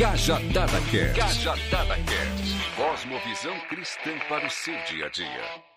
Cajadada Cast. Cajadada Cast. Cosmovisão cristã para o seu dia a dia.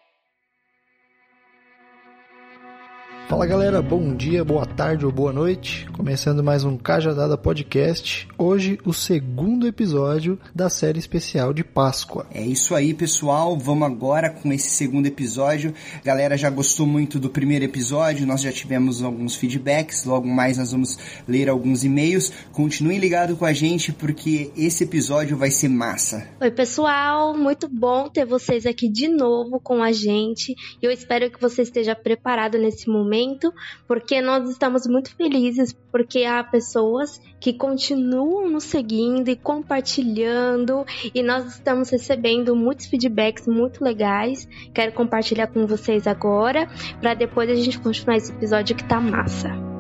Fala galera, bom dia, boa tarde ou boa noite. Começando mais um Cajadada Podcast. Hoje, o segundo episódio da série especial de Páscoa. É isso aí, pessoal. Vamos agora com esse segundo episódio. Galera já gostou muito do primeiro episódio, nós já tivemos alguns feedbacks. Logo mais, nós vamos ler alguns e-mails. Continuem ligados com a gente porque esse episódio vai ser massa. Oi, pessoal. Muito bom ter vocês aqui de novo com a gente. Eu espero que você esteja preparado nesse momento momento, porque nós estamos muito felizes porque há pessoas que continuam nos seguindo e compartilhando e nós estamos recebendo muitos feedbacks muito legais. Quero compartilhar com vocês agora para depois a gente continuar esse episódio que tá massa.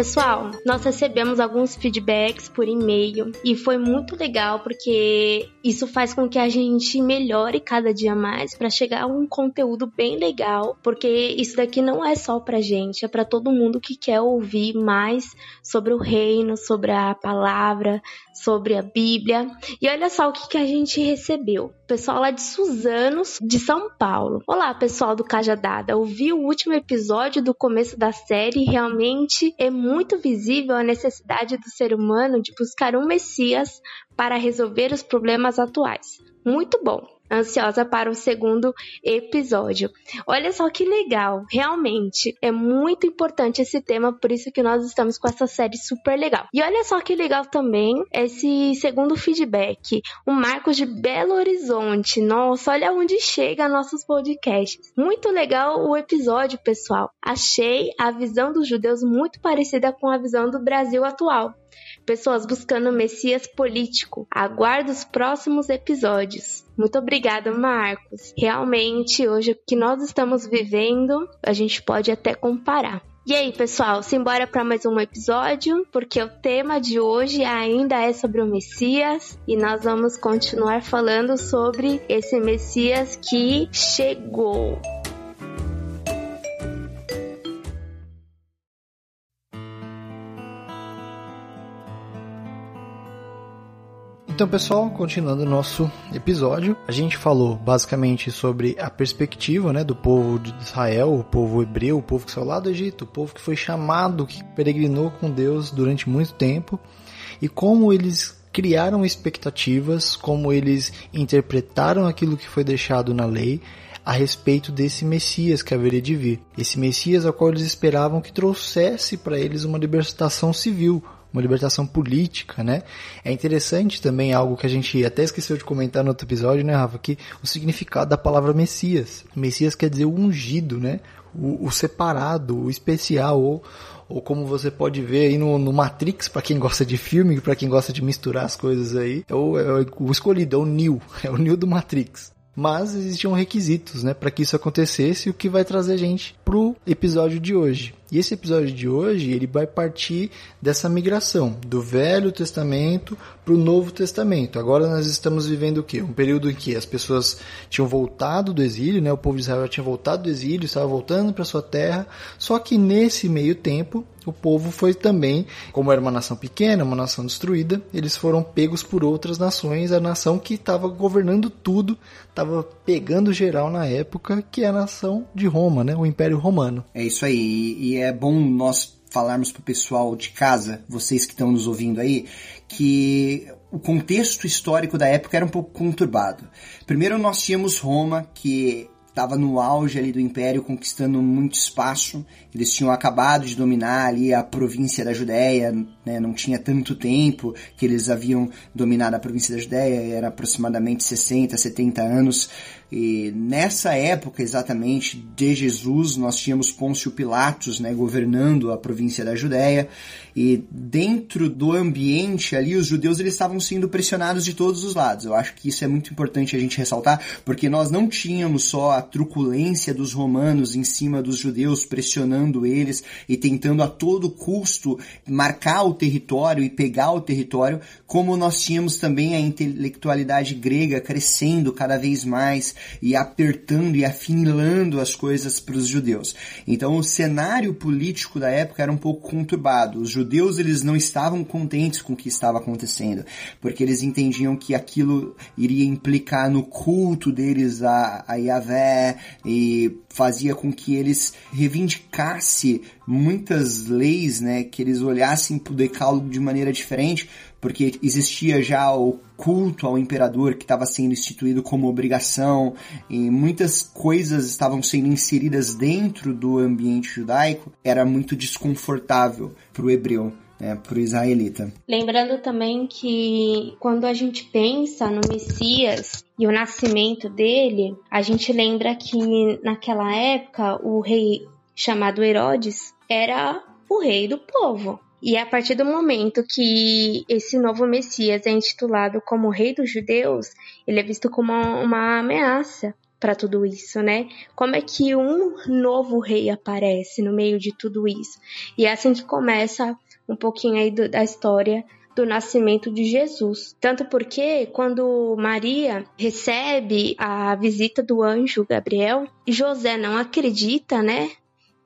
Pessoal, nós recebemos alguns feedbacks por e-mail e foi muito legal porque isso faz com que a gente melhore cada dia mais para chegar a um conteúdo bem legal, porque isso daqui não é só pra gente, é para todo mundo que quer ouvir mais sobre o reino, sobre a palavra, sobre a Bíblia. E olha só o que, que a gente recebeu. Pessoal lá de Suzanos, de São Paulo. Olá, pessoal do Cajadada. Ouvi o último episódio do começo da série realmente é muito visível a necessidade do ser humano de buscar um Messias para resolver os problemas atuais. Muito bom! Ansiosa para o segundo episódio. Olha só que legal, realmente é muito importante esse tema, por isso que nós estamos com essa série super legal. E olha só que legal também esse segundo feedback, o Marcos de Belo Horizonte. Nossa, olha onde chega nossos podcasts. Muito legal o episódio, pessoal. Achei a visão dos judeus muito parecida com a visão do Brasil atual pessoas buscando Messias político. Aguardo os próximos episódios. Muito obrigada, Marcos. Realmente, hoje o que nós estamos vivendo, a gente pode até comparar. E aí, pessoal, simbora para mais um episódio, porque o tema de hoje ainda é sobre o Messias e nós vamos continuar falando sobre esse Messias que chegou. Então, pessoal, continuando o nosso episódio, a gente falou basicamente sobre a perspectiva né, do povo de Israel, o povo hebreu, o povo que saiu lá do Egito, o povo que foi chamado, que peregrinou com Deus durante muito tempo, e como eles criaram expectativas, como eles interpretaram aquilo que foi deixado na lei a respeito desse Messias que haveria de vir. Esse Messias ao qual eles esperavam que trouxesse para eles uma libertação civil, uma libertação política, né? É interessante também algo que a gente até esqueceu de comentar no outro episódio, né, Rafa, que o significado da palavra Messias. Messias quer dizer o ungido, né? O, o separado, o especial, ou, ou como você pode ver aí no, no Matrix, para quem gosta de filme, para quem gosta de misturar as coisas aí, é o, é o escolhido, é o Neo, é o Neo do Matrix mas existiam requisitos, né, para que isso acontecesse, o que vai trazer gente pro episódio de hoje. E esse episódio de hoje, ele vai partir dessa migração do Velho Testamento para o Novo Testamento. Agora nós estamos vivendo o quê? Um período em que as pessoas tinham voltado do exílio, né? O povo de Israel tinha voltado do exílio, estava voltando para sua terra. Só que nesse meio tempo, o povo foi também, como era uma nação pequena, uma nação destruída, eles foram pegos por outras nações, a nação que estava governando tudo, estava pegando geral na época, que é a nação de Roma, né? O Império Romano. É isso aí. E é bom nós falarmos para o pessoal de casa, vocês que estão nos ouvindo aí, que o contexto histórico da época era um pouco conturbado. Primeiro nós tínhamos Roma, que estava no auge ali do império, conquistando muito espaço. Eles tinham acabado de dominar ali a província da Judéia, né? não tinha tanto tempo que eles haviam dominado a província da Judéia, era aproximadamente 60, 70 anos. E nessa época exatamente de Jesus, nós tínhamos Pôncio Pilatos né, governando a província da Judéia, e dentro do ambiente ali, os judeus eles estavam sendo pressionados de todos os lados. Eu acho que isso é muito importante a gente ressaltar, porque nós não tínhamos só a truculência dos romanos em cima dos judeus, pressionando eles e tentando a todo custo marcar o território e pegar o território, como nós tínhamos também a intelectualidade grega crescendo cada vez mais e apertando e afinilando as coisas para os judeus. Então o cenário político da época era um pouco conturbado. Os judeus eles não estavam contentes com o que estava acontecendo, porque eles entendiam que aquilo iria implicar no culto deles a, a Yahvé e fazia com que eles reivindicassem muitas leis, né, que eles olhassem para decálogo de maneira diferente, porque existia já o culto ao imperador que estava sendo instituído como obrigação e muitas coisas estavam sendo inseridas dentro do ambiente judaico, era muito desconfortável para o hebreu. Né, para o israelita. Lembrando também que quando a gente pensa no Messias e o nascimento dele, a gente lembra que naquela época o rei chamado Herodes era o rei do povo. E a partir do momento que esse novo Messias é intitulado como Rei dos Judeus, ele é visto como uma ameaça para tudo isso, né? Como é que um novo rei aparece no meio de tudo isso? E é assim que começa um pouquinho aí do, da história do nascimento de Jesus. Tanto porque quando Maria recebe a visita do anjo Gabriel, José não acredita, né?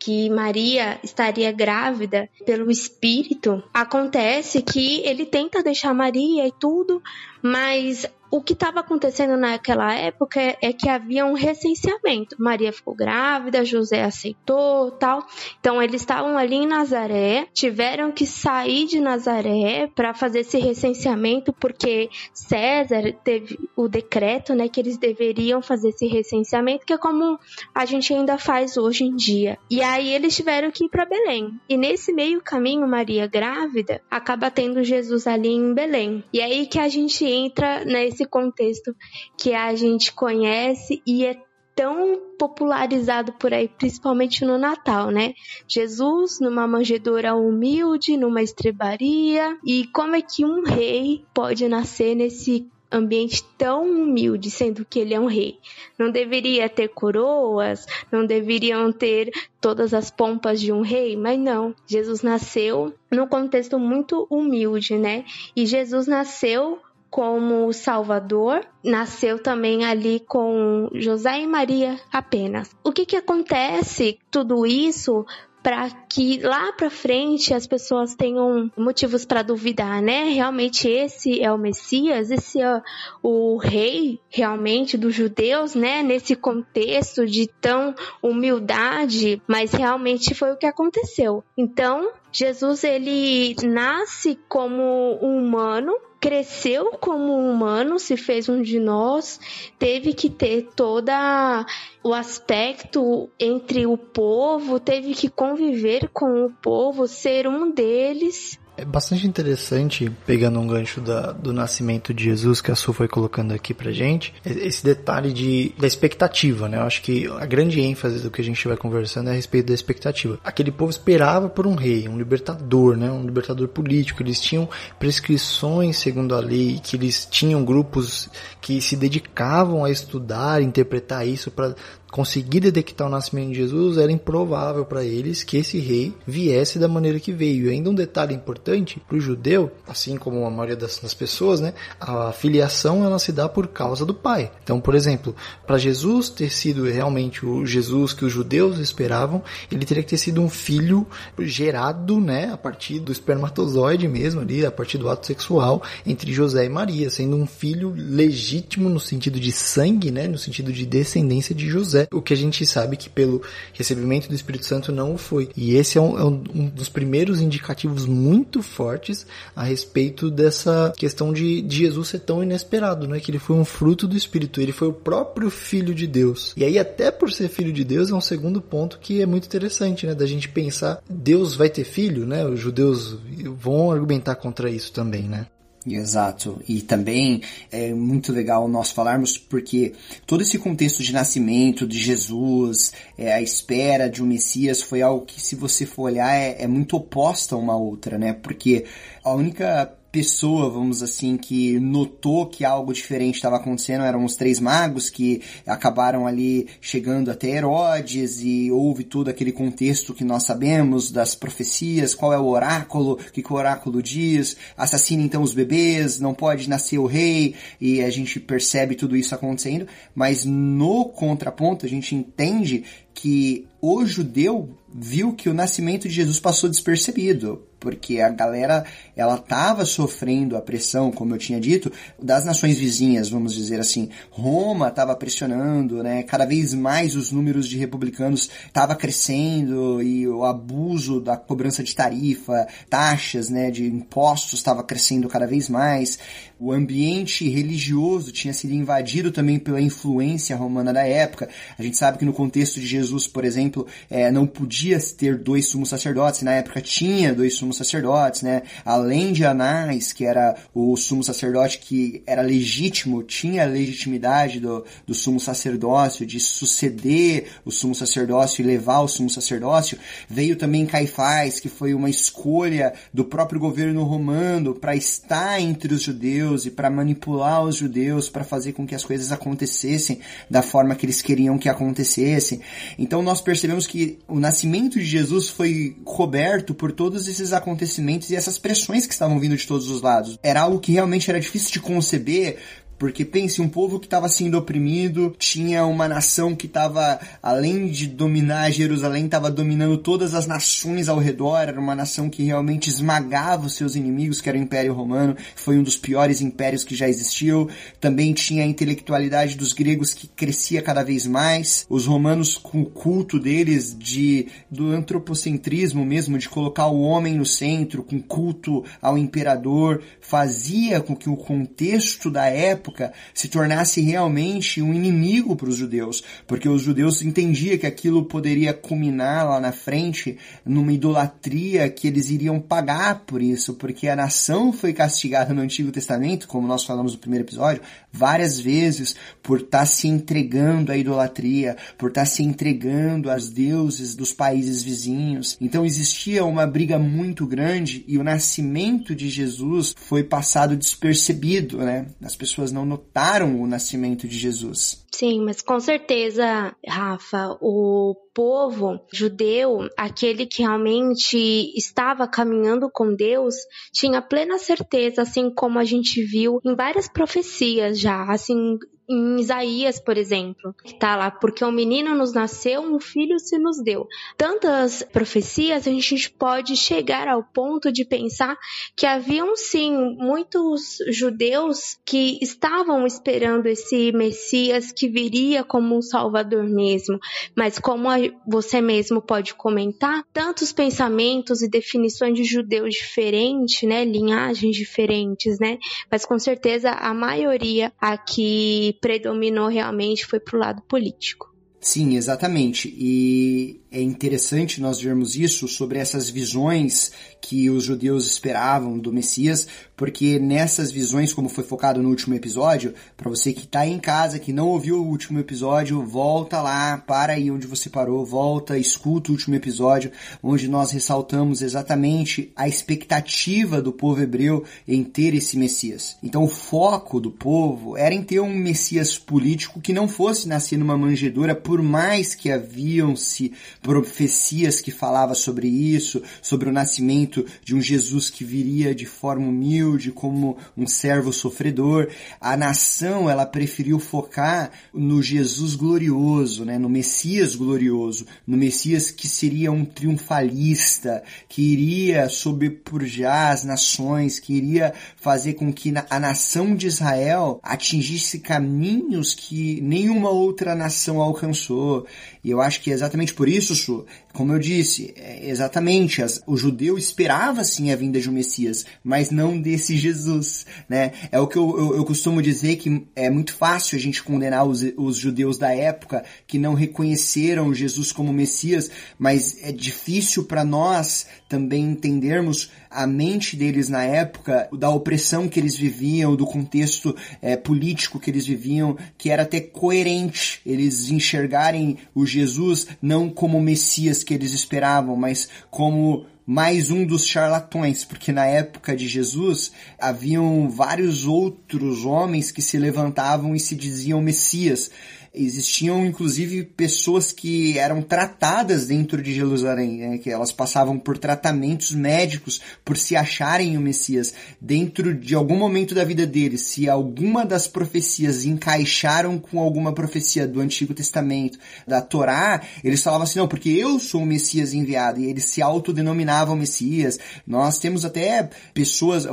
Que Maria estaria grávida pelo Espírito, acontece que ele tenta deixar Maria e tudo, mas o que estava acontecendo naquela época é, que havia um recenseamento. Maria ficou grávida, José aceitou, tal. Então eles estavam ali em Nazaré, tiveram que sair de Nazaré para fazer esse recenseamento porque César teve o decreto, né, que eles deveriam fazer esse recenseamento, que é como a gente ainda faz hoje em dia. E aí eles tiveram que ir para Belém. E nesse meio caminho, Maria grávida acaba tendo Jesus ali em Belém. E aí que a gente entra nesse esse contexto que a gente conhece e é tão popularizado por aí, principalmente no Natal, né? Jesus numa manjedoura humilde, numa estrebaria, e como é que um rei pode nascer nesse ambiente tão humilde, sendo que ele é um rei. Não deveria ter coroas, não deveriam ter todas as pompas de um rei, mas não. Jesus nasceu num contexto muito humilde, né? E Jesus nasceu como Salvador, nasceu também ali com José e Maria apenas. O que que acontece tudo isso para que lá para frente as pessoas tenham motivos para duvidar, né? Realmente esse é o Messias, esse é o rei realmente dos judeus, né? Nesse contexto de tão humildade, mas realmente foi o que aconteceu. Então, Jesus ele nasce como humano, cresceu como humano, se fez um de nós, teve que ter toda o aspecto entre o povo, teve que conviver com o povo, ser um deles é bastante interessante, pegando um gancho da, do nascimento de Jesus que a Su foi colocando aqui pra gente, esse detalhe de, da expectativa, né? Eu acho que a grande ênfase do que a gente vai conversando é a respeito da expectativa. Aquele povo esperava por um rei, um libertador, né? Um libertador político. Eles tinham prescrições segundo a lei, que eles tinham grupos que se dedicavam a estudar, interpretar isso para conseguir detectar o nascimento de Jesus, era improvável para eles que esse rei viesse da maneira que veio. E ainda um detalhe importante para o judeu, assim como a maioria das, das, pessoas, né, a filiação ela se dá por causa do pai. Então, por exemplo, para Jesus ter sido realmente o Jesus que os judeus esperavam, ele teria que ter sido um filho gerado, né, a partir do espermatozoide mesmo ali, a partir do ato sexual entre José e Maria, sendo um filho legítimo no sentido de sangue, né, no sentido de descendência de José o que a gente sabe que pelo recebimento do Espírito Santo não o foi. E esse é um, é um dos primeiros indicativos muito fortes a respeito dessa questão de, de Jesus ser tão inesperado, né? Que ele foi um fruto do Espírito, ele foi o próprio Filho de Deus. E aí, até por ser Filho de Deus, é um segundo ponto que é muito interessante, né? Da gente pensar, Deus vai ter filho, né? Os judeus vão argumentar contra isso também, né? Exato. E também é muito legal nós falarmos porque todo esse contexto de nascimento de Jesus, é, a espera de um Messias foi algo que, se você for olhar, é, é muito oposta uma outra, né? Porque a única pessoa, vamos assim, que notou que algo diferente estava acontecendo eram os três magos que acabaram ali chegando até Herodes e houve todo aquele contexto que nós sabemos das profecias, qual é o oráculo, o que, que o oráculo diz, assassina então os bebês, não pode nascer o rei, e a gente percebe tudo isso acontecendo, mas no contraponto a gente entende que o judeu viu que o nascimento de Jesus passou despercebido porque a galera ela estava sofrendo a pressão, como eu tinha dito, das nações vizinhas, vamos dizer assim. Roma estava pressionando, né? Cada vez mais os números de republicanos estava crescendo e o abuso da cobrança de tarifa, taxas, né, de impostos estava crescendo cada vez mais. O ambiente religioso tinha sido invadido também pela influência romana da época. A gente sabe que no contexto de Jesus, por exemplo, é, não podia ter dois sumos sacerdotes. Na época tinha dois sumos sacerdotes, né? Além de Anás, que era o sumo sacerdote que era legítimo, tinha a legitimidade do, do sumo sacerdócio, de suceder o sumo sacerdócio e levar o sumo sacerdócio, veio também Caifás, que foi uma escolha do próprio governo romano para estar entre os judeus e para manipular os judeus, para fazer com que as coisas acontecessem da forma que eles queriam que acontecessem. Então nós percebemos que o nascimento de Jesus foi coberto por todos esses acontecimentos e essas pressões que estavam vindo de todos os lados. Era algo que realmente era difícil de conceber, porque pense, um povo que estava sendo oprimido, tinha uma nação que estava, além de dominar Jerusalém, estava dominando todas as nações ao redor, era uma nação que realmente esmagava os seus inimigos, que era o Império Romano, foi um dos piores impérios que já existiu. Também tinha a intelectualidade dos gregos que crescia cada vez mais. Os romanos, com o culto deles de do antropocentrismo mesmo, de colocar o homem no centro, com culto ao imperador, fazia com que o contexto da época época se tornasse realmente um inimigo para os judeus, porque os judeus entendiam que aquilo poderia culminar lá na frente numa idolatria que eles iriam pagar por isso, porque a nação foi castigada no Antigo Testamento, como nós falamos no primeiro episódio, várias vezes por estar tá se entregando à idolatria, por estar tá se entregando aos deuses dos países vizinhos. Então existia uma briga muito grande e o nascimento de Jesus foi passado despercebido, né? As pessoas não notaram o nascimento de Jesus. Sim, mas com certeza, Rafa, o povo judeu, aquele que realmente estava caminhando com Deus, tinha plena certeza, assim como a gente viu em várias profecias já, assim, em Isaías, por exemplo, que tá lá, porque um menino nos nasceu, um filho se nos deu. Tantas profecias, a gente pode chegar ao ponto de pensar que haviam sim muitos judeus que estavam esperando esse Messias que viria como um salvador mesmo, mas como você mesmo pode comentar, tantos pensamentos e definições de judeus diferentes, né, linhagens diferentes, né, mas com certeza a maioria aqui predominou realmente foi para o lado político. Sim, exatamente. E é interessante nós vermos isso sobre essas visões que os judeus esperavam do Messias, porque nessas visões, como foi focado no último episódio, para você que está em casa, que não ouviu o último episódio, volta lá, para aí onde você parou, volta, escuta o último episódio, onde nós ressaltamos exatamente a expectativa do povo hebreu em ter esse Messias. Então o foco do povo era em ter um Messias político que não fosse nascer numa manjedoura, por mais que haviam-se profecias que falavam sobre isso, sobre o nascimento de um Jesus que viria de forma humilde, como um servo sofredor. A nação, ela preferiu focar no Jesus glorioso, né, no Messias glorioso, no Messias que seria um triunfalista, que iria sobrepurjar as nações, que iria fazer com que a nação de Israel atingisse caminhos que nenhuma outra nação alcançou. E eu acho que é exatamente por isso, Su, como eu disse, é exatamente, as, o judeu esperava sim a vinda de um Messias, mas não desse Jesus, né? É o que eu, eu, eu costumo dizer que é muito fácil a gente condenar os, os judeus da época que não reconheceram Jesus como Messias, mas é difícil para nós também entendermos a mente deles na época, da opressão que eles viviam, do contexto é, político que eles viviam, que era até coerente eles enxergarem o Jesus não como o Messias que eles esperavam, mas como mais um dos charlatões, porque na época de Jesus haviam vários outros homens que se levantavam e se diziam Messias. Existiam inclusive pessoas que eram tratadas dentro de Jerusalém, né, que elas passavam por tratamentos médicos por se acharem o Messias. Dentro de algum momento da vida deles, se alguma das profecias encaixaram com alguma profecia do Antigo Testamento, da Torá, eles falavam assim: não, porque eu sou o Messias enviado, e eles se autodenominavam Messias. Nós temos até pessoas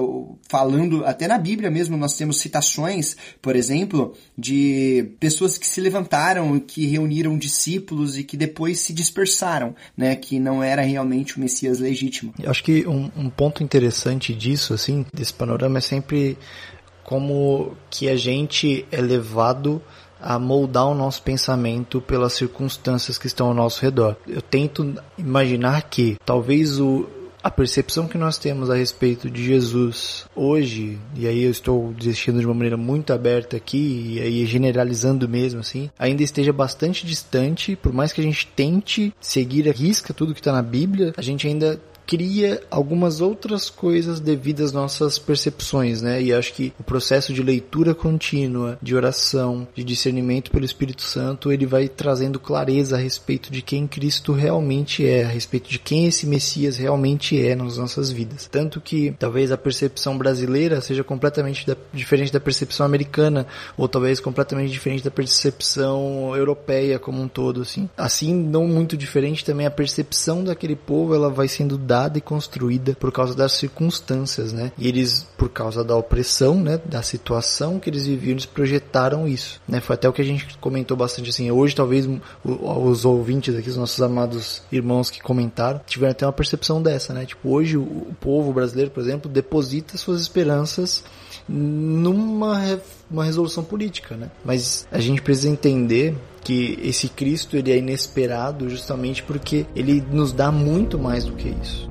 falando, até na Bíblia mesmo, nós temos citações, por exemplo, de pessoas que se levantaram, que reuniram discípulos e que depois se dispersaram, né? Que não era realmente o Messias legítimo. Eu acho que um, um ponto interessante disso, assim, desse panorama é sempre como que a gente é levado a moldar o nosso pensamento pelas circunstâncias que estão ao nosso redor. Eu tento imaginar que talvez o, a percepção que nós temos a respeito de Jesus hoje, e aí eu estou desistindo de uma maneira muito aberta aqui, e aí generalizando mesmo assim, ainda esteja bastante distante, por mais que a gente tente seguir a risca tudo que está na Bíblia, a gente ainda cria algumas outras coisas devido às nossas percepções, né? E acho que o processo de leitura contínua, de oração, de discernimento pelo Espírito Santo, ele vai trazendo clareza a respeito de quem Cristo realmente é, a respeito de quem esse Messias realmente é nas nossas vidas. Tanto que talvez a percepção brasileira seja completamente da, diferente da percepção americana, ou talvez completamente diferente da percepção europeia como um todo, assim. Assim, não muito diferente também a percepção daquele povo, ela vai sendo dada e construída por causa das circunstâncias, né? E eles, por causa da opressão, né, da situação que eles viviam, eles projetaram isso, né? Foi até o que a gente comentou bastante assim. Hoje, talvez os ouvintes aqui, os nossos amados irmãos que comentaram, tiveram até uma percepção dessa, né? Tipo, hoje o povo brasileiro, por exemplo, deposita suas esperanças numa uma resolução política, né? Mas a gente precisa entender que esse Cristo ele é inesperado justamente porque ele nos dá muito mais do que isso.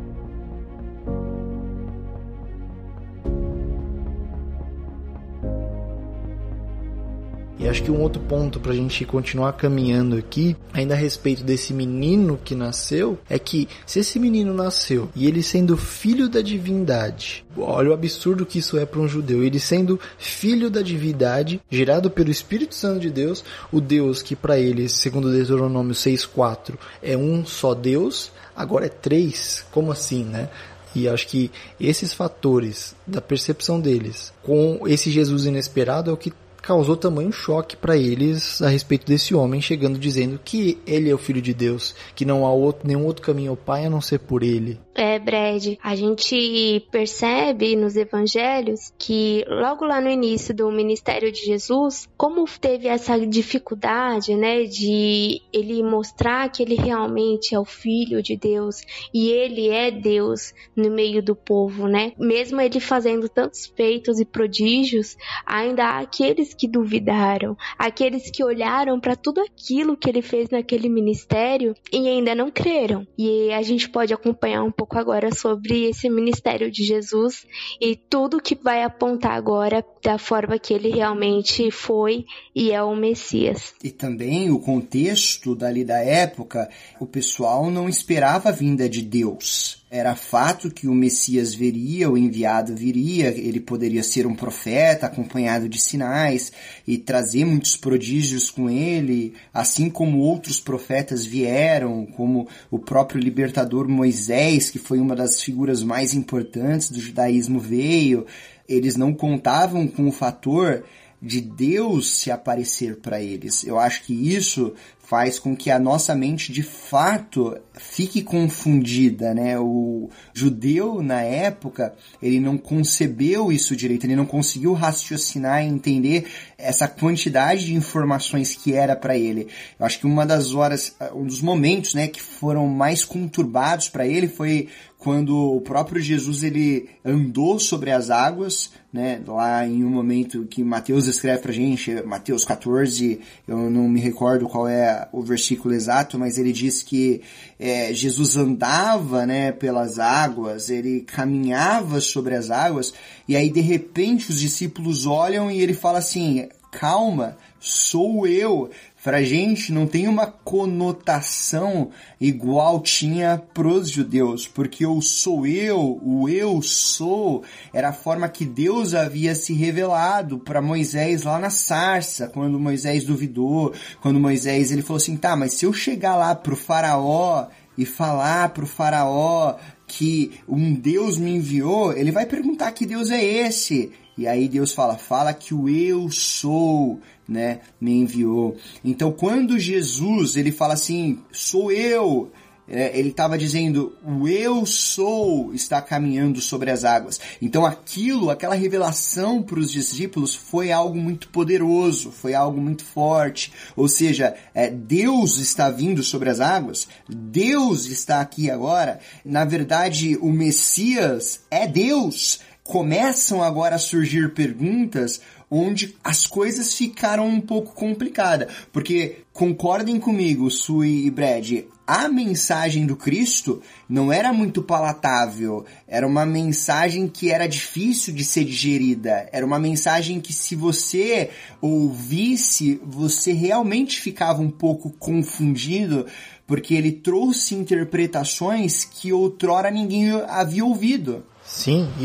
E acho que um outro ponto para a gente continuar caminhando aqui, ainda a respeito desse menino que nasceu, é que se esse menino nasceu e ele sendo filho da divindade, olha o absurdo que isso é para um judeu, ele sendo filho da divindade, gerado pelo Espírito Santo de Deus, o Deus que para eles, segundo Deuteronômio 6:4, é um só Deus, agora é três, como assim, né? E acho que esses fatores da percepção deles com esse Jesus inesperado é o que causou tamanho choque para eles a respeito desse homem chegando dizendo que ele é o filho de Deus, que não há outro, nenhum outro caminho ao Pai a não ser por ele. É, Brad, a gente percebe nos evangelhos que logo lá no início do ministério de Jesus, como teve essa dificuldade, né, de ele mostrar que ele realmente é o filho de Deus e ele é Deus no meio do povo, né? Mesmo ele fazendo tantos feitos e prodígios, ainda há aqueles que duvidaram, aqueles que olharam para tudo aquilo que ele fez naquele ministério e ainda não creram. E a gente pode acompanhar um pouco agora sobre esse ministério de Jesus e tudo que vai apontar agora da forma que ele realmente foi e é o Messias. E também o contexto dali da época, o pessoal não esperava a vinda de Deus. Era fato que o Messias viria, o enviado viria, ele poderia ser um profeta acompanhado de sinais e trazer muitos prodígios com ele, assim como outros profetas vieram, como o próprio libertador Moisés, que foi uma das figuras mais importantes do judaísmo, veio. Eles não contavam com o fator de Deus se aparecer para eles. Eu acho que isso faz com que a nossa mente de fato fique confundida, né? O judeu na época, ele não concebeu isso direito, ele não conseguiu raciocinar e entender essa quantidade de informações que era para ele. Eu acho que uma das horas, um dos momentos, né, que foram mais conturbados para ele foi quando o próprio Jesus ele andou sobre as águas, né, lá em um momento que Mateus escreve pra gente, Mateus 14, eu não me recordo qual é o versículo exato, mas ele diz que é, Jesus andava, né, pelas águas, ele caminhava sobre as águas, e aí de repente os discípulos olham e ele fala assim, calma, sou eu, Pra gente não tem uma conotação igual tinha pros judeus, porque o sou eu, o eu sou, era a forma que Deus havia se revelado para Moisés lá na sarça, quando Moisés duvidou, quando Moisés ele falou assim, tá, mas se eu chegar lá pro faraó e falar pro faraó que um Deus me enviou, ele vai perguntar que Deus é esse. E aí Deus fala, fala que o eu sou, né, me enviou. Então quando Jesus, ele fala assim, sou eu, é, ele estava dizendo, o eu sou está caminhando sobre as águas. Então aquilo, aquela revelação para os discípulos foi algo muito poderoso, foi algo muito forte. Ou seja, é, Deus está vindo sobre as águas, Deus está aqui agora. Na verdade, o Messias é Deus começam agora a surgir perguntas onde as coisas ficaram um pouco complicadas. Porque, concordem comigo, Sui e Brad, a mensagem do Cristo não era muito palatável, era uma mensagem que era difícil de ser digerida, era uma mensagem que se você ouvisse, você realmente ficava um pouco confundido, porque ele trouxe interpretações que outrora ninguém havia ouvido. Sim, e,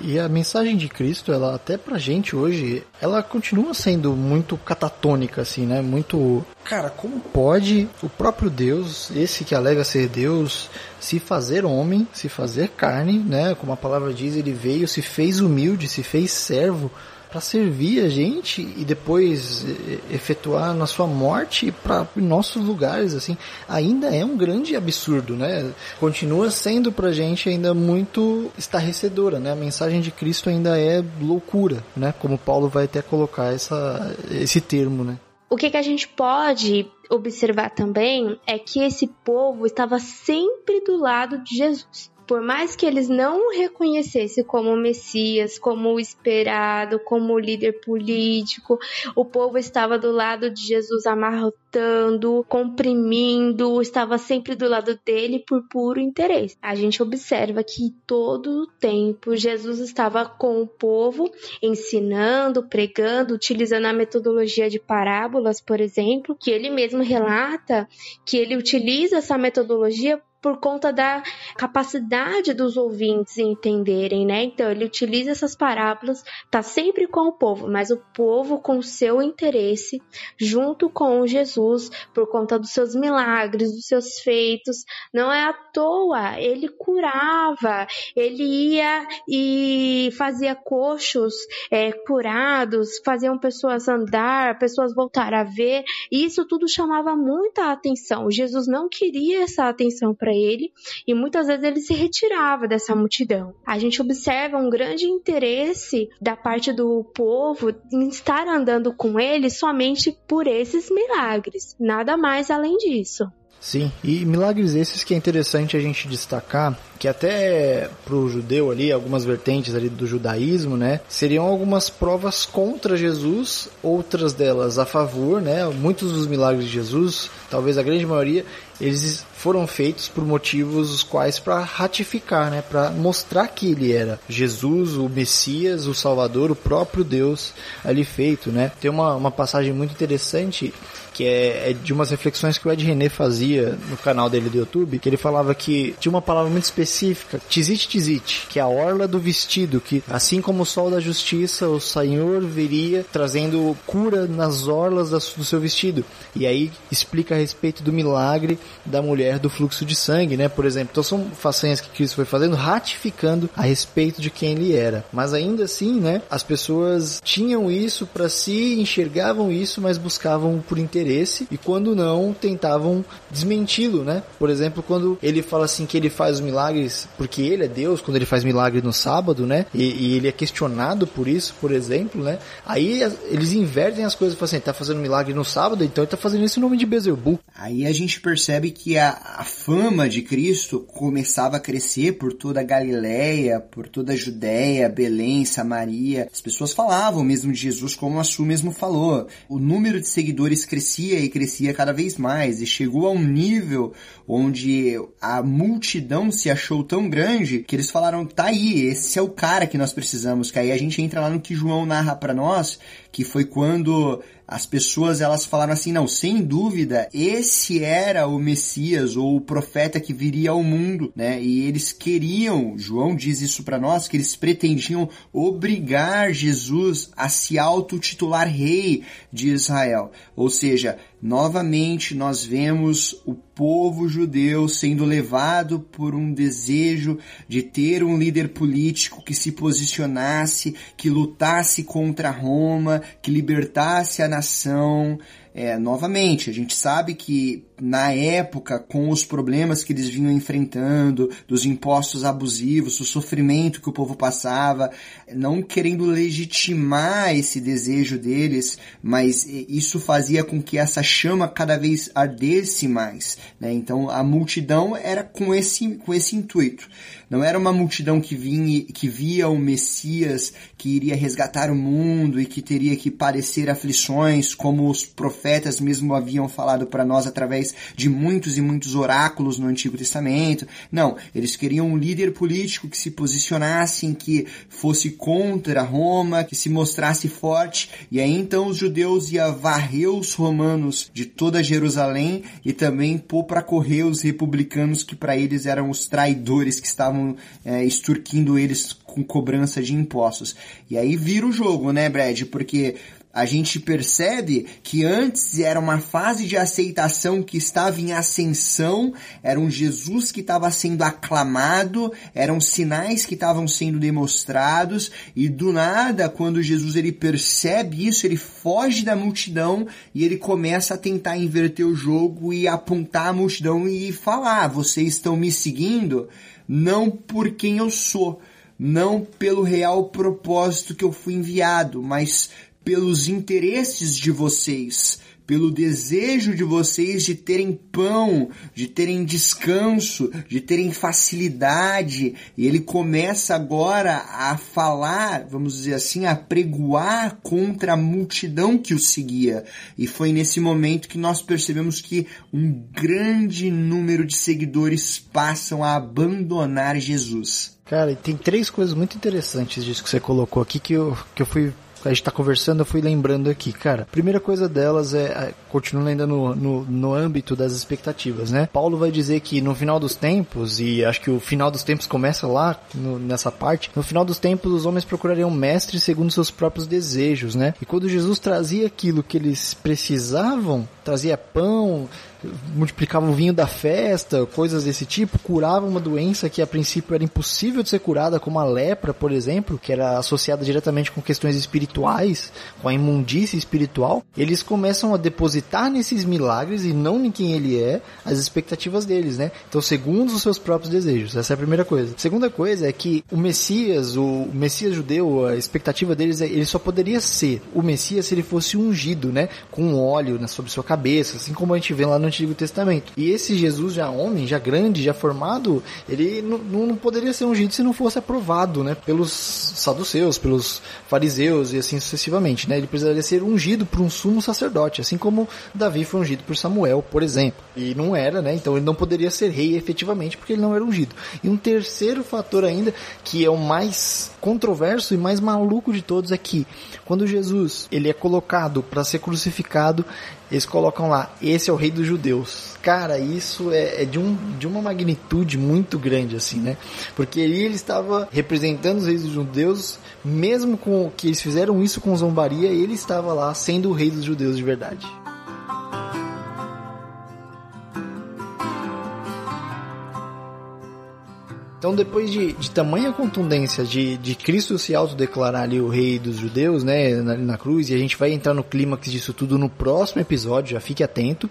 e, e, a mensagem de Cristo, ela até pra gente hoje, ela continua sendo muito catatônica, assim, né? Muito. Cara, como pode o próprio Deus, esse que alega ser Deus, se fazer homem, se fazer carne, né? Como a palavra diz, ele veio, se fez humilde, se fez servo para servir a gente e depois efetuar na sua morte para nossos lugares, assim, ainda é um grande absurdo, né? Continua sendo pra gente ainda muito estarrecedora, né? A mensagem de Cristo ainda é loucura, né? Como Paulo vai até colocar essa, esse termo, né? O que, que a gente pode observar também é que esse povo estava sempre do lado de Jesus por mais que eles não o reconhecessem como Messias, como o esperado, como o líder político, o povo estava do lado de Jesus amarrotando, comprimindo, estava sempre do lado dele por puro interesse. A gente observa que todo o tempo Jesus estava com o povo, ensinando, pregando, utilizando a metodologia de parábolas, por exemplo, que ele mesmo relata que ele utiliza essa metodologia por conta da capacidade dos ouvintes entenderem, né? Então ele utiliza essas parábolas, tá sempre com o povo, mas o povo com seu interesse junto com Jesus por conta dos seus milagres, dos seus feitos. Não é à toa, ele curava, ele ia e fazia coxos é, curados, faziam pessoas andar, pessoas voltar a ver. E isso tudo chamava muita atenção. Jesus não queria essa atenção para ele e muitas vezes ele se retirava dessa multidão. A gente observa um grande interesse da parte do povo em estar andando com ele somente por esses milagres, nada mais além disso. Sim, e milagres esses que é interessante a gente destacar, que até pro judeu ali, algumas vertentes ali do judaísmo, né, seriam algumas provas contra Jesus, outras delas a favor, né, muitos dos milagres de Jesus, talvez a grande maioria, eles foram feitos por motivos os quais para ratificar, né, para mostrar que ele era Jesus, o Messias, o Salvador, o próprio Deus ali feito, né. Tem uma, uma passagem muito interessante que é, é, de umas reflexões que o Ed René fazia no canal dele do YouTube, que ele falava que tinha uma palavra muito específica, tizit tizit, que é a orla do vestido, que assim como o sol da justiça, o Senhor viria trazendo cura nas orlas do seu vestido. E aí explica a respeito do milagre da mulher do fluxo de sangue, né? Por exemplo, então são façanhas que Cristo foi fazendo, ratificando a respeito de quem ele era. Mas ainda assim, né? As pessoas tinham isso para si, enxergavam isso, mas buscavam por interesse interesse e quando não tentavam desmenti-lo, né? Por exemplo, quando ele fala assim que ele faz os milagres porque ele é Deus, quando ele faz milagre no sábado, né? E, e ele é questionado por isso, por exemplo, né? Aí eles invertem as coisas, falam assim, tá fazendo milagre no sábado, então ele tá fazendo isso em nome de Bezebu. Aí a gente percebe que a, a fama de Cristo começava a crescer por toda a Galileia, por toda a Judéia, Belém, Samaria. As pessoas falavam mesmo de Jesus como a Su mesmo falou. O número de seguidores crescia crescia e crescia cada vez mais e chegou a um nível onde a multidão se achou tão grande que eles falaram, tá aí, esse é o cara que nós precisamos, que aí a gente entra lá no que João narra para nós, que foi quando as pessoas elas falaram assim, não, sem dúvida, esse era o Messias ou o profeta que viria ao mundo, né? E eles queriam, João diz isso para nós, que eles pretendiam obrigar Jesus a se autotitular rei de Israel. Ou seja, novamente nós vemos o povo judeu sendo levado por um desejo de ter um líder político que se posicionasse, que lutasse contra Roma, que libertasse a nação. É, novamente, a gente sabe que na época, com os problemas que eles vinham enfrentando, dos impostos abusivos, do sofrimento que o povo passava, não querendo legitimar esse desejo deles, mas isso fazia com que essa chama cada vez ardesse mais. Né? Então a multidão era com esse, com esse intuito. Não era uma multidão que, vinha, que via o Messias que iria resgatar o mundo e que teria que padecer aflições, como os profetas mesmo haviam falado para nós através de muitos e muitos oráculos no Antigo Testamento. Não, eles queriam um líder político que se posicionasse, que fosse contra Roma, que se mostrasse forte, e aí então os judeus iam varrer os romanos de toda Jerusalém e também pôr para correr os republicanos que para eles eram os traidores que estavam estavam é, extorquindo eles com cobrança de impostos. E aí vira o jogo, né, Brad? Porque a gente percebe que antes era uma fase de aceitação que estava em ascensão, era um Jesus que estava sendo aclamado, eram sinais que estavam sendo demonstrados, e do nada, quando Jesus ele percebe isso, ele foge da multidão e ele começa a tentar inverter o jogo e apontar a multidão e falar: "Vocês estão me seguindo?" não por quem eu sou, não pelo real propósito que eu fui enviado, mas pelos interesses de vocês, pelo desejo de vocês de terem pão, de terem descanso, de terem facilidade. E ele começa agora a falar, vamos dizer assim, a pregoar contra a multidão que o seguia. E foi nesse momento que nós percebemos que um grande número de seguidores passam a abandonar Jesus. Cara, tem três coisas muito interessantes disso que você colocou aqui que eu, que eu fui a gente tá conversando, eu fui lembrando aqui, cara. Primeira coisa delas é, é continuando ainda no, no, no âmbito das expectativas, né? Paulo vai dizer que no final dos tempos, e acho que o final dos tempos começa lá no, nessa parte, no final dos tempos os homens procurariam mestres segundo seus próprios desejos, né? E quando Jesus trazia aquilo que eles precisavam, trazia pão, multiplicava o vinho da festa, coisas desse tipo, curava uma doença que a princípio era impossível de ser curada, como a lepra, por exemplo, que era associada diretamente com questões espirituais, com a imundícia espiritual, eles começam a depositar nesses milagres e não em quem ele é, as expectativas deles, né? Então, segundo os seus próprios desejos. Essa é a primeira coisa. A segunda coisa é que o Messias, o Messias judeu, a expectativa deles é ele só poderia ser o Messias se ele fosse ungido, né? Com óleo né, sobre sua cabeça, assim como a gente vê lá no Antigo Testamento. E esse Jesus já homem, já grande, já formado, ele não, não poderia ser ungido se não fosse aprovado, né, pelos saduceus, pelos fariseus e assim sucessivamente, né? Ele precisaria ser ungido por um sumo sacerdote, assim como Davi foi ungido por Samuel, por exemplo. E não era, né? Então ele não poderia ser rei efetivamente porque ele não era ungido. E um terceiro fator ainda, que é o mais controverso e mais maluco de todos é que quando Jesus ele é colocado para ser crucificado, eles colocam lá, esse é o rei dos judeus. Cara, isso é, é, de, um, de uma magnitude muito grande, assim, né? Porque ele estava representando os reis dos judeus, mesmo com que eles fizeram isso com zombaria, ele estava lá sendo o rei dos judeus de verdade. Então, depois de, de tamanha contundência de, de Cristo se autodeclarar ali o rei dos judeus, né, na, na, cruz, e a gente vai entrar no clímax disso tudo no próximo episódio, já fique atento.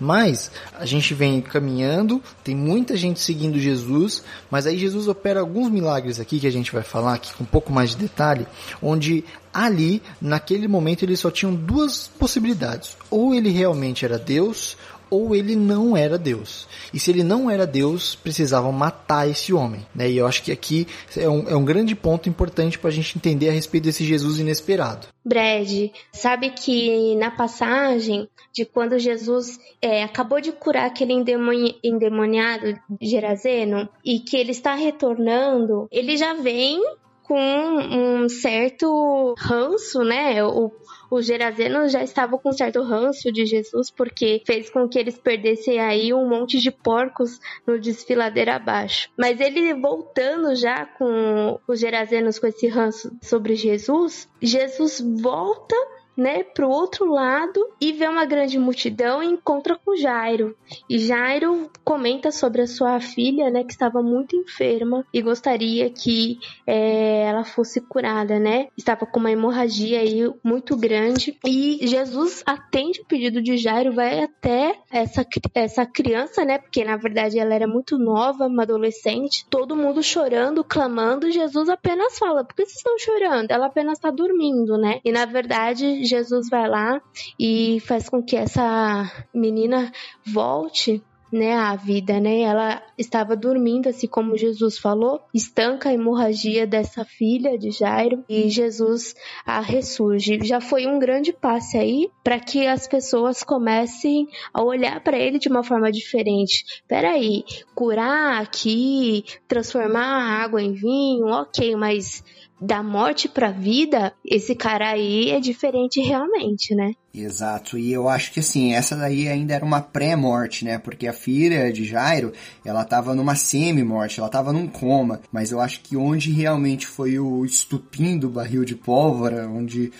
Mas a gente vem caminhando, tem muita gente seguindo Jesus, mas aí Jesus opera alguns milagres aqui que a gente vai falar aqui com um pouco mais de detalhe, onde ali, naquele momento, eles só tinham duas possibilidades. Ou ele realmente era Deus, ou ele não era Deus. E se ele não era Deus, precisavam matar esse homem. Né? E eu acho que aqui é um, é um grande ponto importante para a gente entender a respeito desse Jesus inesperado. Brad, sabe que na passagem de quando Jesus é, acabou de curar aquele endemoniado Gerazeno e que ele está retornando, ele já vem com um certo ranço, né? O, os gerazenos já estavam com certo ranço de Jesus, porque fez com que eles perdessem aí um monte de porcos no desfiladeiro abaixo. Mas ele voltando já com os gerazenos com esse ranço sobre Jesus, Jesus volta né, pro outro lado e vê uma grande multidão e encontra com Jairo. E Jairo comenta sobre a sua filha, né, que estava muito enferma e gostaria que é, ela fosse curada, né? Estava com uma hemorragia aí muito grande e Jesus atende o pedido de Jairo, vai até essa, essa criança, né, porque na verdade ela era muito nova, uma adolescente, todo mundo chorando, clamando, Jesus apenas fala: "Por que vocês estão chorando?" Ela apenas está dormindo, né? E na verdade Jesus vai lá e faz com que essa menina volte né, à vida, né? Ela estava dormindo, assim como Jesus falou, estanca a hemorragia dessa filha de Jairo e Jesus a ressurge. Já foi um grande passe aí para que as pessoas comecem a olhar para ele de uma forma diferente. Peraí, curar aqui, transformar a água em vinho, ok, mas da morte para vida, esse cara aí é diferente realmente, né? Exato, e eu acho que assim, essa daí ainda era uma pré-morte, né? Porque a filha de Jairo, ela tava numa semi-morte, ela tava num coma, mas eu acho que onde realmente foi o estupim do barril de pólvora, onde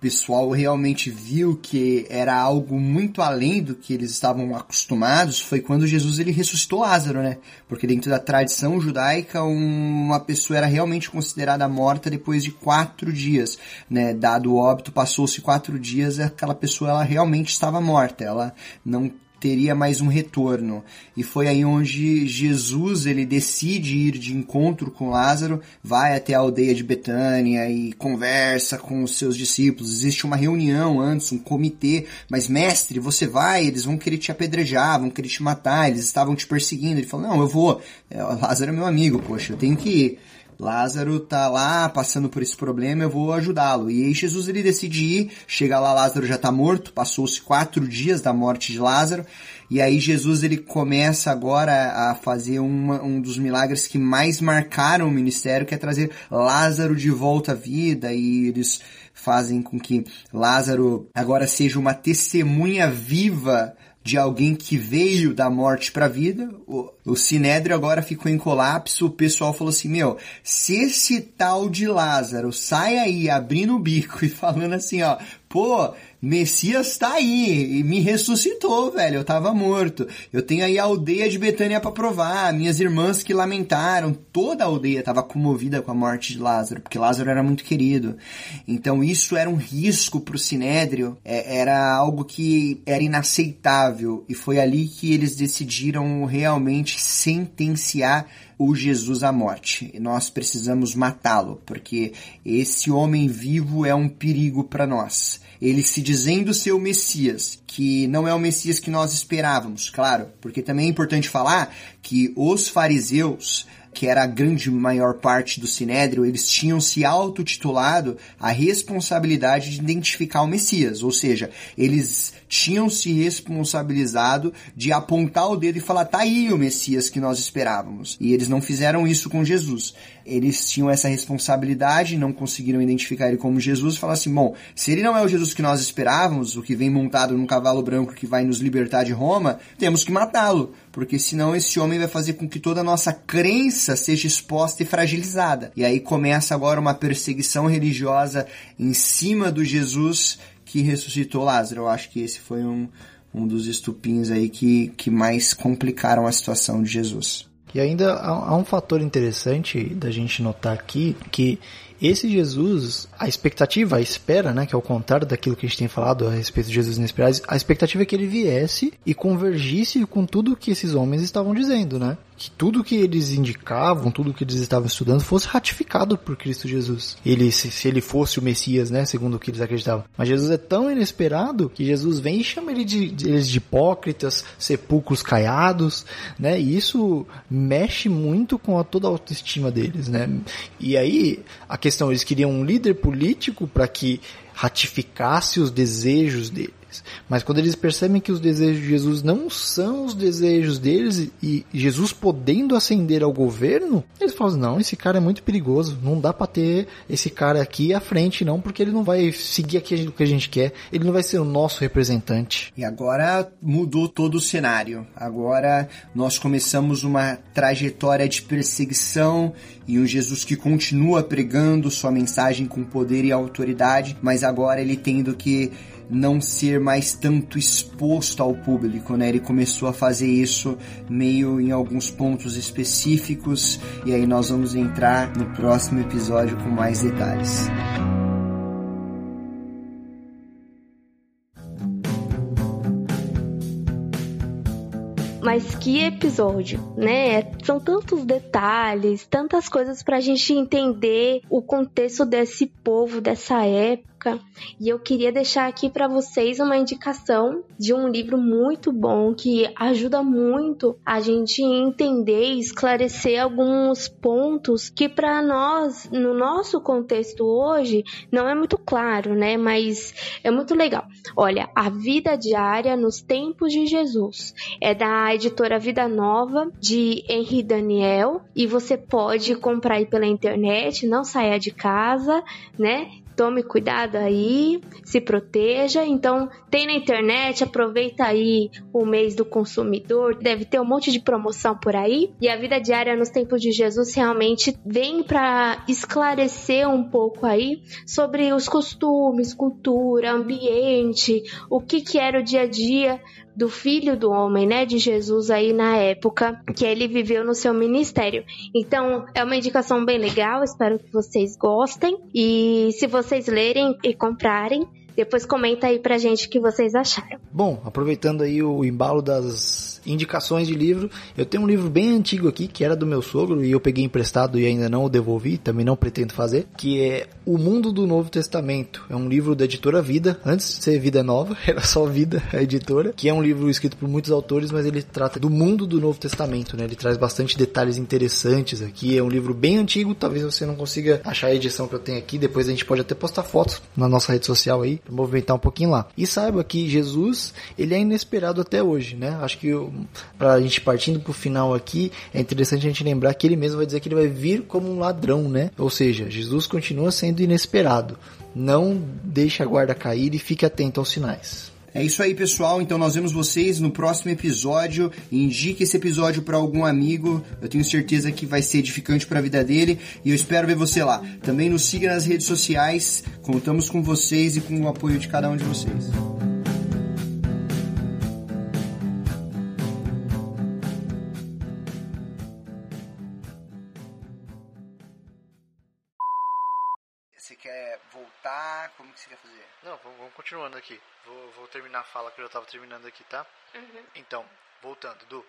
pessoal realmente viu que era algo muito além do que eles estavam acostumados foi quando Jesus ele ressuscitou Lázaro, né? Porque dentro da tradição judaica uma pessoa era realmente considerada morta depois de quatro dias, né? Dado o óbito, passou-se quatro dias, aquela pessoa ela realmente estava morta, ela não teria mais um retorno. E foi aí onde Jesus ele decide ir de encontro com Lázaro, vai até a aldeia de Betânia e conversa com os seus discípulos. Existe uma reunião antes, um comitê, mas mestre, você vai, eles vão querer te apedrejar, vão querer te matar, eles estavam te perseguindo. Ele falou: "Não, eu vou. É, Lázaro é meu amigo, poxa, eu tenho que ir." Lázaro tá lá passando por esse problema, eu vou ajudá-lo. E aí Jesus ele decide ir, chega lá, Lázaro já tá morto, passou-se quatro dias da morte de Lázaro, e aí Jesus ele começa agora a fazer uma, um dos milagres que mais marcaram o ministério, que é trazer Lázaro de volta à vida, e eles fazem com que Lázaro agora seja uma testemunha viva de alguém que veio da morte para a vida. O, Sinédrio agora ficou em colapso. O pessoal falou assim: Meu, se esse tal de Lázaro sai aí abrindo o bico e falando assim: Ó, pô, Messias tá aí e me ressuscitou, velho. Eu tava morto. Eu tenho aí a aldeia de Betânia para provar. Minhas irmãs que lamentaram. Toda a aldeia tava comovida com a morte de Lázaro, porque Lázaro era muito querido. Então isso era um risco pro Sinédrio. É, era algo que era inaceitável. E foi ali que eles decidiram realmente sentenciar o Jesus à morte. E nós precisamos matá-lo, porque esse homem vivo é um perigo para nós. Ele se dizendo ser o Messias, que não é o Messias que nós esperávamos, claro, porque também é importante falar que os fariseus que era a grande maior parte do Sinédrio, eles tinham se autotitulado a responsabilidade de identificar o Messias, ou seja, eles tinham se responsabilizado de apontar o dedo e falar, tá aí o Messias que nós esperávamos. E eles não fizeram isso com Jesus. Eles tinham essa responsabilidade, não conseguiram identificar ele como Jesus, e falar assim, bom, se ele não é o Jesus que nós esperávamos, o que vem montado num cavalo branco que vai nos libertar de Roma, temos que matá-lo, porque senão esse homem vai fazer com que toda a nossa crença seja exposta e fragilizada. E aí começa agora uma perseguição religiosa em cima do Jesus que ressuscitou Lázaro. Eu acho que esse foi um, um dos estupins aí que, que mais complicaram a situação de Jesus. E ainda há, há um fator interessante da gente notar aqui que esse Jesus, a expectativa, a espera, né, que é o contrário daquilo que a gente tem falado a respeito de Jesus inesperado, a expectativa é que ele viesse e convergisse com tudo que esses homens estavam dizendo, né? Que tudo que eles indicavam, tudo que eles estavam estudando fosse ratificado por Cristo Jesus. Ele, se, se, ele fosse o Messias, né, segundo o que eles acreditavam. Mas Jesus é tão inesperado que Jesus vem e chama ele de, de, eles de hipócritas, sepulcros caiados, né, e isso mexe muito com a, toda a autoestima deles, né. E aí, a questão, eles queriam um líder político para que ratificasse os desejos dele. Mas quando eles percebem que os desejos de Jesus não são os desejos deles e Jesus podendo ascender ao governo, eles falam: não, esse cara é muito perigoso, não dá para ter esse cara aqui à frente, não, porque ele não vai seguir aqui o que a gente quer, ele não vai ser o nosso representante. E agora mudou todo o cenário. Agora nós começamos uma trajetória de perseguição e um Jesus que continua pregando sua mensagem com poder e autoridade, mas agora ele tendo que não ser mais tanto exposto ao público, né? Ele começou a fazer isso meio em alguns pontos específicos e aí nós vamos entrar no próximo episódio com mais detalhes. Mas que episódio, né? São tantos detalhes, tantas coisas pra gente entender o contexto desse povo, dessa época época. E eu queria deixar aqui para vocês uma indicação de um livro muito bom que ajuda muito a gente entender e esclarecer alguns pontos que para nós, no nosso contexto hoje, não é muito claro, né? Mas é muito legal. Olha, A Vida Diária nos Tempos de Jesus. É da editora Vida Nova, de Henri Daniel, e você pode comprar aí pela internet, não saia de casa, né? Tome cuidado aí, se proteja. Então, tem na internet, aproveita aí o mês do consumidor, deve ter um monte de promoção por aí. E a vida diária nos tempos de Jesus realmente vem para esclarecer um pouco aí sobre os costumes, cultura, ambiente, o que que era o dia a dia do filho do homem, né, de Jesus aí na época que ele viveu no seu ministério. Então, é uma indicação bem legal, espero que vocês gostem e se vocês lerem e comprarem, depois comenta aí pra gente o que vocês acharam. Bom, aproveitando aí o embalo das indicações de livro, eu tenho um livro bem antigo aqui, que era do meu sogro, e eu peguei emprestado e ainda não o devolvi, também não pretendo fazer, que é O Mundo do Novo Testamento. É um livro da editora Vida, antes de ser Vida Nova, era só Vida, a editora, que é um livro escrito por muitos autores, mas ele trata do mundo do Novo Testamento, né? Ele traz bastante detalhes interessantes aqui, é um livro bem antigo, talvez você não consiga achar a edição que eu tenho aqui, depois a gente pode até postar fotos na nossa rede social aí, movimentar um pouquinho lá. E saiba que Jesus, ele é inesperado até hoje, né? Acho que para a gente partindo pro final aqui, é interessante a gente lembrar que ele mesmo vai dizer que ele vai vir como um ladrão, né? Ou seja, Jesus continua sendo inesperado. Não deixe a guarda cair e fique atento aos sinais. É isso aí, pessoal. Então nós vemos vocês no próximo episódio. Indique esse episódio para algum amigo. Eu tenho certeza que vai ser edificante para a vida dele e eu espero ver você lá. Também nos siga nas redes sociais. Contamos com vocês e com o apoio de cada um de vocês. Continuando aqui. Vou, vou terminar a fala que eu estava terminando aqui, tá? Uhum. Então, voltando, Du.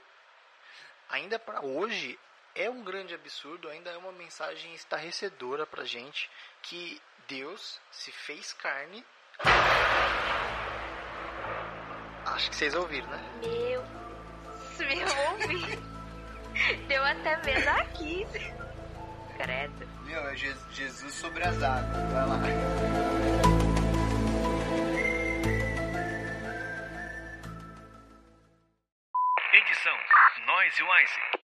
Ainda para hoje é um grande absurdo, ainda é uma mensagem estarrecedora pra gente que Deus se fez carne. Acho que vocês ouviram, né? Meu, meu ouvi. Deu até medo aqui. Credo. Meu, é Jesus sobre as águas. Vai lá. Simões e Wise.